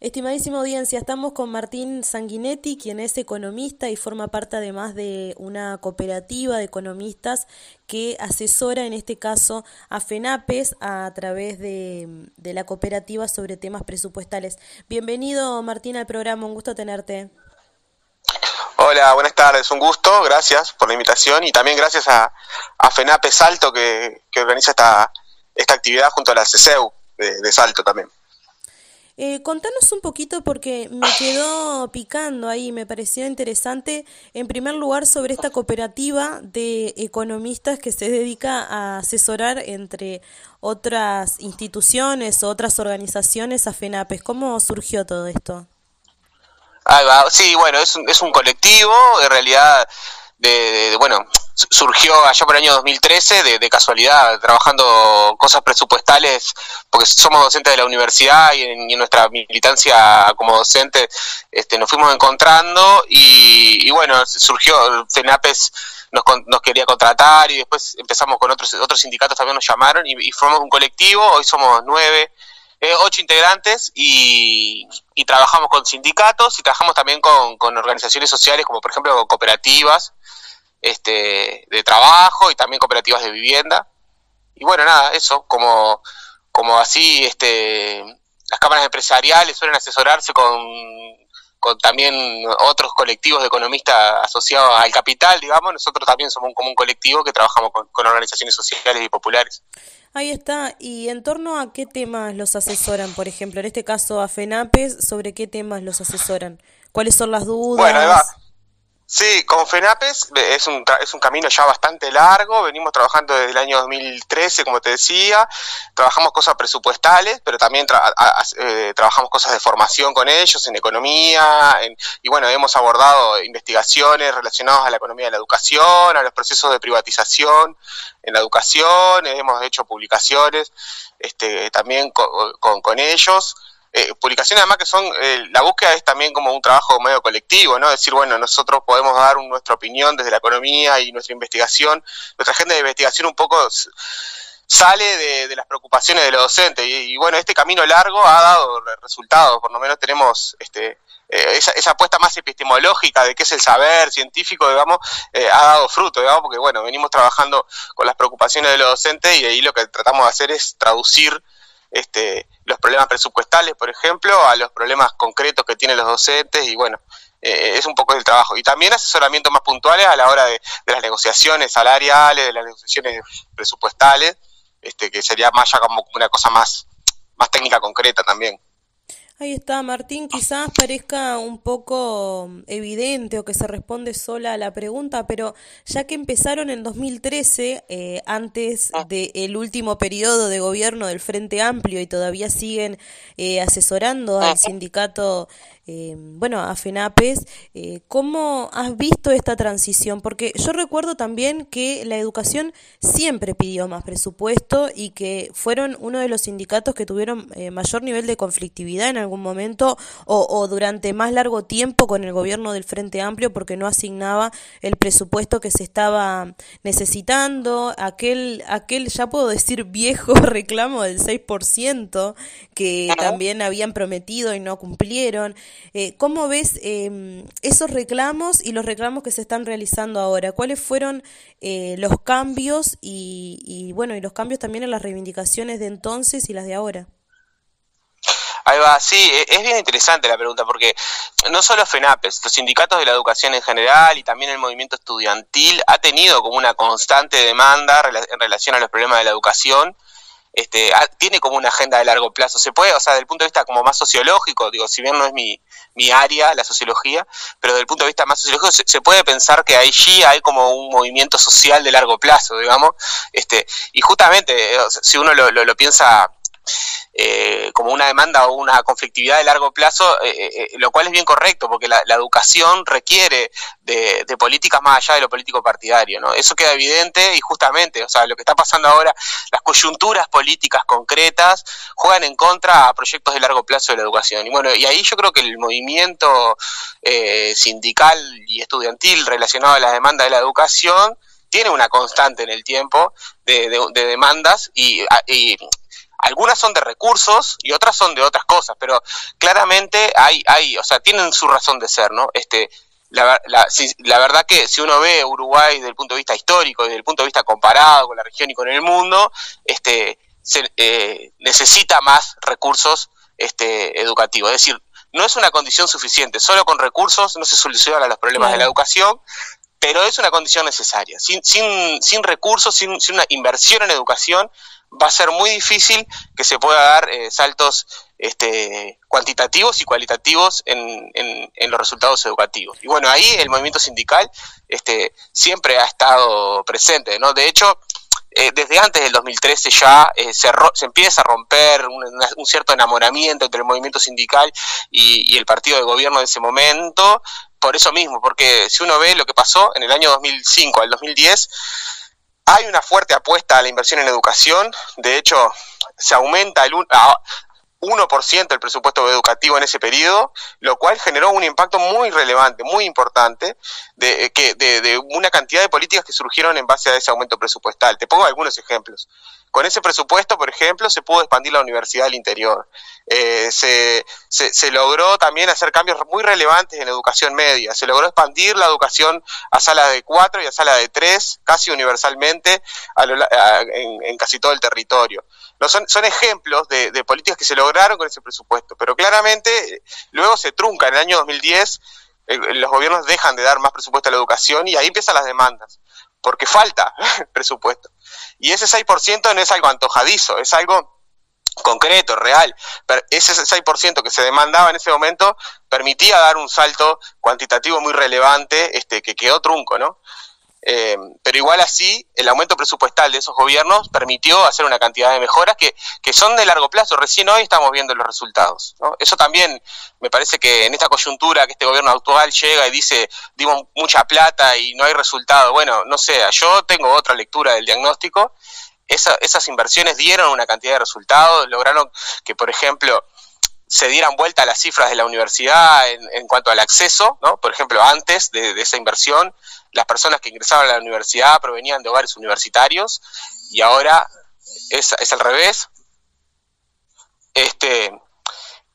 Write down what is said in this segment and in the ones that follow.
Estimadísima audiencia, estamos con Martín Sanguinetti, quien es economista y forma parte además de una cooperativa de economistas que asesora en este caso a FENAPES a través de, la cooperativa sobre temas presupuestales. Bienvenido Martín al programa, un gusto tenerte. Hola, buenas tardes, un gusto, gracias por la invitación y también gracias a, FENAPES Salto que, organiza esta, actividad junto a la CCEU de Salto también. Eh, contanos un poquito porque me quedó picando ahí, me pareció interesante, en primer lugar, sobre esta cooperativa de economistas que se dedica a asesorar entre otras instituciones otras organizaciones a FENAPES. ¿Cómo surgió todo esto? Sí, bueno, es un, es un colectivo, en realidad, de bueno, surgió allá por el año 2013 de, de, casualidad, trabajando cosas presupuestales, porque somos docentes de la universidad y en, nuestra militancia como docente este, nos fuimos encontrando y, bueno, surgió, FENAPES nos, nos, quería contratar y después empezamos con otros, otros sindicatos también nos llamaron y, formamos un colectivo, hoy somos nueve, eh, ocho integrantes y, y, trabajamos con sindicatos y trabajamos también con organizaciones sociales como por ejemplo cooperativas este, de trabajo y también cooperativas de vivienda. Y bueno, nada, eso, como, como así este, las cámaras empresariales suelen asesorarse con, con también otros colectivos de economistas asociados al capital, digamos, nosotros también somos un, como un colectivo que trabajamos con, con organizaciones sociales y populares. Ahí está. ¿Y en torno a qué temas los asesoran? Por ejemplo, en este caso a FENAPES, ¿sobre qué temas los asesoran? ¿Cuáles son las dudas? Bueno, Sí, con FENAPES es un, es un camino ya bastante largo, venimos trabajando desde el año 2013, como te decía, trabajamos cosas presupuestales, pero también eh, trabajamos cosas de formación con ellos, en economía, y bueno, hemos abordado investigaciones relacionadas a la economía de la educación, a los procesos de privatización en la educación, hemos hecho publicaciones este, también con, con ellos. Eh, publicaciones además que son, eh, la búsqueda es también como un trabajo medio colectivo, ¿no? Decir, bueno, nosotros podemos dar nuestra opinión desde la economía y nuestra investigación, nuestra agenda de investigación un poco sale de, las preocupaciones de los docentes. Y, bueno, este camino largo ha dado resultados, por lo menos tenemos este, eh, esa, esa, apuesta más epistemológica de qué es el saber científico, digamos, ha dado fruto, digamos, porque bueno, venimos trabajando con las preocupaciones de los docentes y ahí lo que tratamos de hacer es traducir este, los problemas presupuestales, por ejemplo, a los problemas concretos que tienen los docentes y bueno, eh, es un poco el trabajo. Y también asesoramientos más puntuales a la hora de, las negociaciones salariales, de las negociaciones presupuestales, este, que sería más ya como una cosa más, más técnica concreta también. Ahí está, Martín. Quizás parezca un poco evidente o que se responde sola a la pregunta, pero ya que empezaron en 2013, eh, antes ah. del último periodo de gobierno del Frente Amplio y todavía siguen eh, asesorando al sindicato eh, bueno, a FENAPES, eh, ¿cómo has visto esta transición? Porque yo recuerdo también que la educación siempre pidió más presupuesto y que fueron uno de los sindicatos que tuvieron eh, mayor nivel de conflictividad en algún momento o, o, durante más largo tiempo con el gobierno del Frente Amplio porque no asignaba el presupuesto que se estaba necesitando, aquel, aquel ya puedo decir viejo reclamo del 6% que también habían prometido y no cumplieron. Eh, ¿Cómo ves em, esos reclamos y los reclamos que se están realizando ahora? ¿Cuáles fueron eh, los cambios y, bueno, y los cambios también en las reivindicaciones de entonces y las de ahora? Ahí va, sí, e, es bien interesante la pregunta porque no solo FENAPES, los sindicatos de la educación en general y también el movimiento estudiantil ha tenido como una constante demanda en relación a los problemas de la educación este, tiene como una agenda de largo plazo. Se puede, o sea, desde el punto de vista como más sociológico, digo, si bien no es mi, mi área, la sociología, pero desde el punto de vista más sociológico se, puede pensar que allí hay como un movimiento social de largo plazo, digamos, este, y justamente, si uno lo, lo piensa eh, como una demanda o una conflictividad de largo plazo, eh, eh, lo cual es bien correcto, porque la, educación requiere de, políticas más allá de lo político partidario, ¿no? Eso queda evidente y justamente, o sea, lo que está pasando ahora, las coyunturas políticas concretas juegan en contra a proyectos de largo plazo de la educación. Y bueno, y ahí yo creo que el movimiento sindical y estudiantil relacionado a la demanda de la educación tiene una constante en el tiempo de, demandas y, algunas son de recursos y otras son de otras cosas, pero claramente hay, hay, o sea, tienen su razón de ser, ¿no? Este, la, la, verdad que si uno ve Uruguay desde el punto de vista histórico, desde el punto de vista comparado con la región y con el mundo, este, se, eh, necesita más recursos este, educativos. Es decir, no es una condición suficiente, solo con recursos no se solucionan los problemas de la educación, pero es una condición necesaria. Sin, sin, sin recursos, sin, sin, una inversión en educación, va a ser muy difícil que se pueda dar eh, saltos este, cuantitativos y cualitativos en, en, los resultados educativos. Y bueno, ahí el movimiento sindical este, siempre ha estado presente, ¿no? De hecho, eh, desde antes del 2013 ya eh, se, se, empieza a romper un, cierto enamoramiento entre el movimiento sindical y, y, el partido de gobierno de ese momento, por eso mismo, porque si uno ve lo que pasó en el año 2005 al 2010, hay una fuerte apuesta a la inversión en educación, de hecho se aumenta el, 1% del presupuesto educativo en ese periodo, lo cual generó un impacto muy relevante, muy importante, de, que, de, una cantidad de políticas que surgieron en base a ese aumento presupuestal. Te pongo algunos ejemplos. Con ese presupuesto, por ejemplo, se pudo expandir la universidad del interior. Eh, se, se, logró también hacer cambios muy relevantes en educación media. Se logró expandir la educación a sala de cuatro y a sala de tres, casi universalmente, en casi todo el territorio. No, son, son ejemplos de, políticas que se lograron con ese presupuesto, pero claramente luego se trunca. En el año 2010 eh, los gobiernos dejan de dar más presupuesto a la educación y ahí empiezan las demandas, porque falta presupuesto. Y ese 6% no es algo antojadizo, es algo concreto, real. Pero ese 6% que se demandaba en ese momento permitía dar un salto cuantitativo muy relevante este, que quedó trunco, ¿no? Eh, pero igual así, el aumento presupuestal de esos gobiernos permitió hacer una cantidad de mejoras que, que son de largo plazo. Recién hoy estamos viendo los resultados. Eso también me parece que en esta coyuntura que este gobierno actual llega y dice, dimos mucha plata y no hay resultado. Bueno, no sé, yo tengo otra lectura del diagnóstico. esas inversiones dieron una cantidad de resultados, lograron que, por ejemplo, se dieran vuelta las cifras de la universidad en, en cuanto al acceso, ¿no? Por ejemplo, antes de, esa inversión, las personas que ingresaban a la universidad provenían de hogares universitarios y ahora es, es al revés. Este,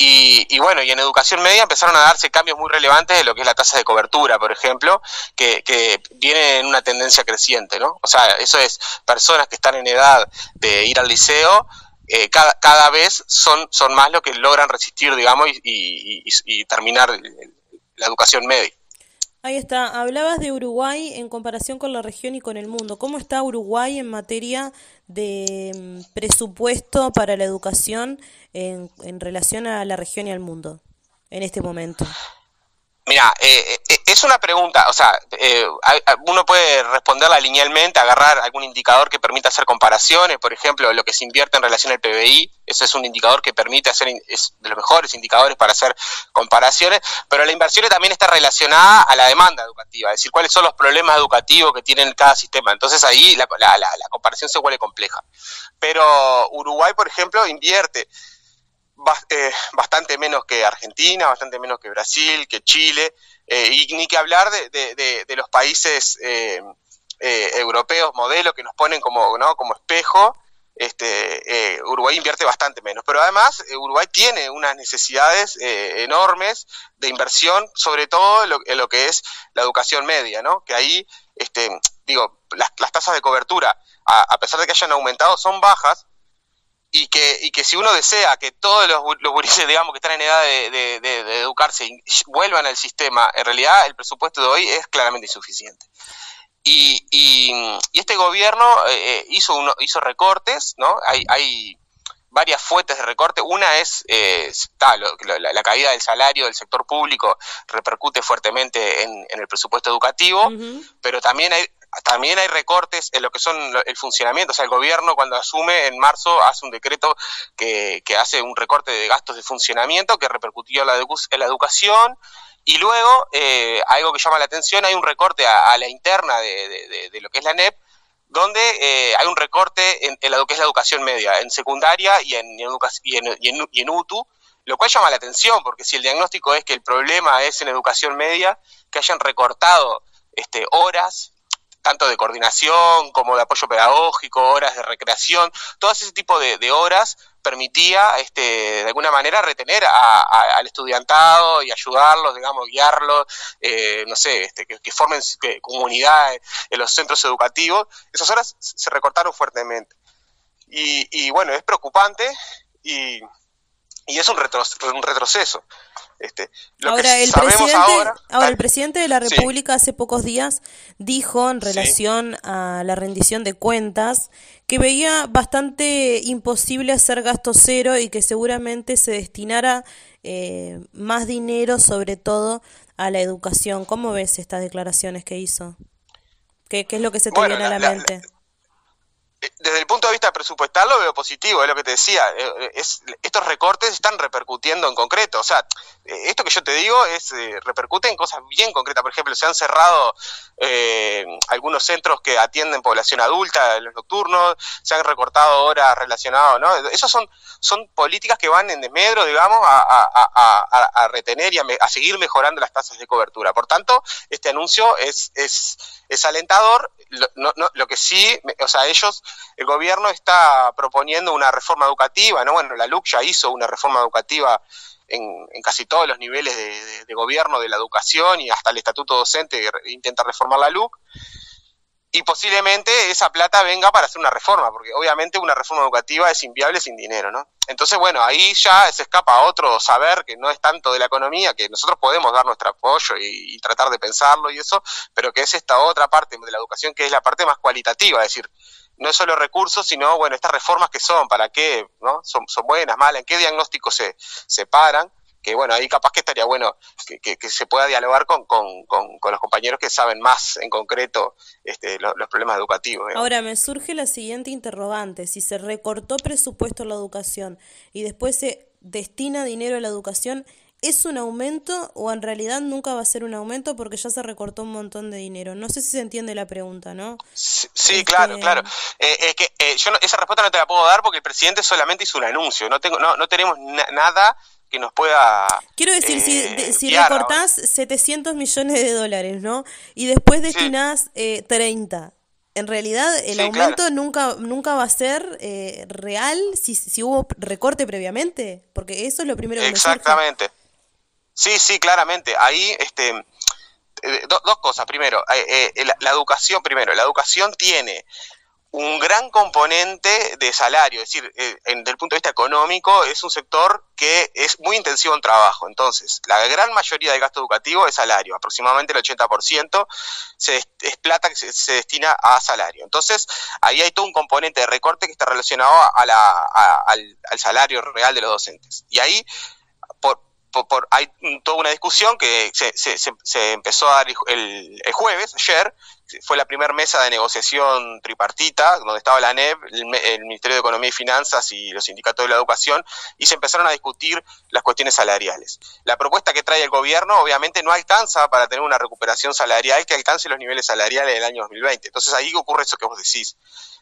y, bueno, y en educación media empezaron a darse cambios muy relevantes de lo que es la tasa de cobertura, por ejemplo, que, que viene en una tendencia creciente, ¿no? O sea, eso es personas que están en edad de ir al liceo, eh, cada, cada vez son, son más los que logran resistir, digamos, y, y terminar la educación media. Ahí está, hablabas de Uruguay en comparación con la región y con el mundo. ¿Cómo está Uruguay en materia de mm, presupuesto para la educación en, en relación a la región y al mundo en este momento? Mira, eh, eh, es una pregunta, o sea, eh, uno puede responderla linealmente, agarrar algún indicador que permita hacer comparaciones, por ejemplo, lo que se invierte en relación al PBI, ese es un indicador que permite hacer, es de los mejores indicadores para hacer comparaciones, pero la inversión también está relacionada a la demanda educativa, es decir, cuáles son los problemas educativos que tiene cada sistema, entonces ahí la, la, la comparación se vuelve compleja. Pero Uruguay, por ejemplo, invierte eh, bastante menos que Argentina, bastante menos que Brasil, que Chile, eh, y ni que hablar de, los países eh, europeos, modelo que nos ponen como, espejo. Este, Uruguay invierte bastante menos, pero además Uruguay tiene unas necesidades enormes de inversión, sobre todo en lo, que es la educación media, ¿no? que ahí, este, digo, las, tasas de cobertura, a pesar de que hayan aumentado, son bajas, y que, y que si uno desea que todos los, los digamos, que están en edad de, de, educarse vuelvan al sistema, en realidad el presupuesto de hoy es claramente insuficiente. Y, y, este gobierno eh, eh, hizo, uno, hizo recortes, ¿no? Hay, hay varias fuentes de recorte. Una es eh, la, caída del salario del sector público repercute fuertemente en, el presupuesto educativo, pero también hay, también hay recortes en lo que son el funcionamiento. O sea, el gobierno cuando asume en marzo hace un decreto que, hace un recorte de gastos de funcionamiento que repercutió en la, en educación. Y luego, eh, algo que llama la atención, hay un recorte a, la interna de, lo que es la NEP, donde eh, hay un recorte en, lo que es la educación media, en secundaria y en, y en, y en UTU, lo cual llama la atención, porque si el diagnóstico es que el problema es en educación media, que hayan recortado este, horas tanto de coordinación como de apoyo pedagógico, horas de recreación, todo ese tipo de, horas permitía este, de alguna manera retener al estudiantado y ayudarlos, digamos, guiarlos, eh, no sé, este, que, formen comunidad en los centros educativos. Esas horas se recortaron fuertemente. Y, bueno, es preocupante y, es un, un retroceso. Este, ahora, el presidente, ahora, el presidente de la República hace pocos días dijo en relación a la rendición de cuentas que veía bastante imposible hacer gasto cero y que seguramente se destinara eh, más dinero, sobre todo a la educación. ¿Cómo ves estas declaraciones que hizo? ¿Qué, es lo que se te viene a la mente? Punto de vista presupuestal lo veo positivo, es lo que te decía, eh, eh, es, estos recortes están repercutiendo en concreto, o sea, eh, esto que yo te digo es repercute en cosas bien concretas, por ejemplo, se han cerrado algunos centros que atienden población adulta los nocturnos, se han recortado horas relacionadas, ¿no? Esas son, son políticas que van en desmedro, digamos, a, retener y a, seguir mejorando las tasas de cobertura. Por tanto, este anuncio es, es, es alentador, lo que sí, o sea, ellos el gobierno está proponiendo una reforma educativa, ¿no? Bueno, la LUC ya hizo una reforma educativa en, casi todos los niveles de, gobierno de la educación y hasta el estatuto docente intenta reformar la LUC. Y posiblemente esa plata venga para hacer una reforma, porque obviamente una reforma educativa es inviable sin dinero, ¿no? Entonces, bueno, ahí ya se escapa otro saber que no es tanto de la economía, que nosotros podemos dar nuestro apoyo y, y tratar de pensarlo y eso, pero que es esta otra parte de la educación que es la parte más cualitativa, es decir, no solo recursos, sino, bueno, estas reformas que son, para qué, ¿no? Son, son buenas, malas, en qué diagnóstico se, se paran, que bueno, ahí capaz que estaría bueno que, que, se pueda dialogar con, con, con, los compañeros que saben más en concreto este, los, problemas educativos. Ahora, me surge la siguiente interrogante, si se recortó presupuesto a la educación y después se destina dinero a la educación, ¿Es un aumento o en realidad nunca va a ser un aumento porque ya se recortó un montón de dinero? No sé si se entiende la pregunta, ¿no? Sí, este, claro, claro. Eh, es que eh, yo esa respuesta no te la puedo dar porque el presidente solamente hizo un anuncio. No tengo, no, no tenemos nada que nos pueda. Quiero decir, si, eh, si recortás 700 millones de dólares, ¿no? Y después destinás 30. En realidad, el aumento nunca nunca va a ser real si, si hubo recorte previamente, porque eso es lo primero que Exactamente. Sí, sí, claramente. Ahí, este, eh, dos cosas. Primero, eh, eh, la, educación, primero, la educación tiene un gran componente de salario, es decir, desde el punto de vista económico, es un sector que es muy intensivo en trabajo. Entonces, la gran mayoría del gasto educativo es salario, aproximadamente el 80% se, es plata que se, destina a salario. Entonces, ahí hay todo un componente de recorte que está relacionado a la, al salario real de los docentes. Y ahí, por, hay toda una discusión que se, se, empezó a dar el, el, jueves, ayer, fue la primera mesa de negociación tripartita, donde estaba la NEP, el, Ministerio de Economía y Finanzas y los sindicatos de la educación, y se empezaron a discutir las cuestiones salariales. La propuesta que trae el gobierno obviamente no alcanza para tener una recuperación salarial que alcance los niveles salariales del año 2020. Entonces ahí ocurre eso que vos decís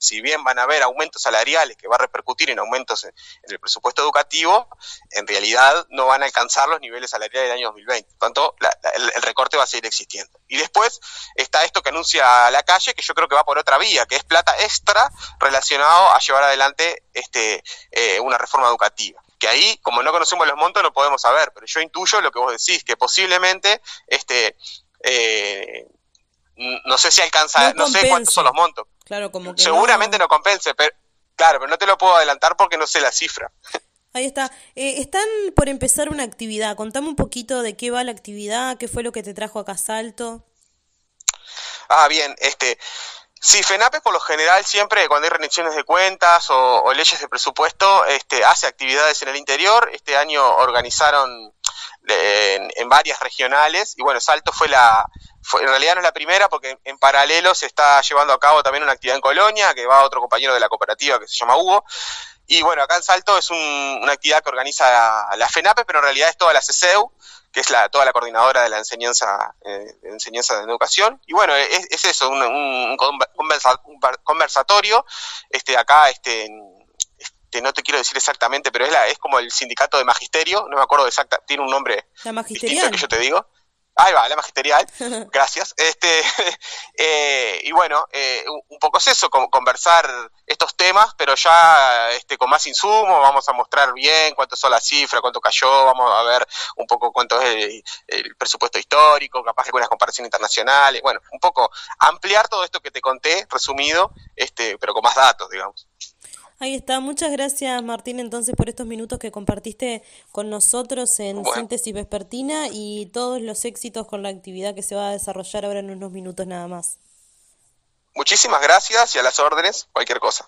si bien van a haber aumentos salariales que va a repercutir en aumentos en, el presupuesto educativo, en realidad no van a alcanzar los niveles salariales del año 2020. Por tanto, el, recorte va a seguir existiendo. Y después está esto que anuncia la calle, que yo creo que va por otra vía, que es plata extra relacionado a llevar adelante este, eh, una reforma educativa que ahí, como no conocemos los montos, no podemos saber, pero yo intuyo lo que vos decís, que posiblemente este, eh, no sé si alcanza, no, sé cuántos son los montos. Claro, como Seguramente no... compense, pero claro, pero no te lo puedo adelantar porque no sé la cifra. Ahí está. Eh, están por empezar una actividad. Contame un poquito de qué va la actividad, qué fue lo que te trajo acá a Salto. Ah, bien, este, Sí, FENAPE por lo general siempre cuando hay rendiciones de cuentas o, leyes de presupuesto este, hace actividades en el interior. Este año organizaron en, varias regionales y bueno, Salto fue la, en realidad no es la primera porque en, paralelo se está llevando a cabo también una actividad en Colonia que va otro compañero de la cooperativa que se llama Hugo. Y bueno, acá en Salto es una actividad que organiza la, FENAPE, pero en realidad es toda la CCEU que es la, toda la coordinadora de la enseñanza, eh, de enseñanza de educación. Y bueno, es, eso, un, conversatorio. Este, acá, este, este, no te quiero decir exactamente, pero es, la, es como el sindicato de magisterio, no me acuerdo exacta, tiene un nombre distinto que yo te digo. Ahí va, la magisterial, gracias. Este, eh, y bueno, eh, un poco es eso, conversar estos temas, pero ya este, con más insumo, vamos a mostrar bien cuánto son las cifras, cuánto cayó, vamos a ver un poco cuánto es el, presupuesto histórico, capaz de algunas comparaciones internacionales, bueno, un poco ampliar todo esto que te conté, resumido, este, pero con más datos, digamos. Ahí está, muchas gracias Martín entonces por estos minutos que compartiste con nosotros en Síntesis Vespertina y todos los éxitos con la actividad que se va a desarrollar ahora en unos minutos nada más. Muchísimas gracias y a las órdenes, cualquier cosa.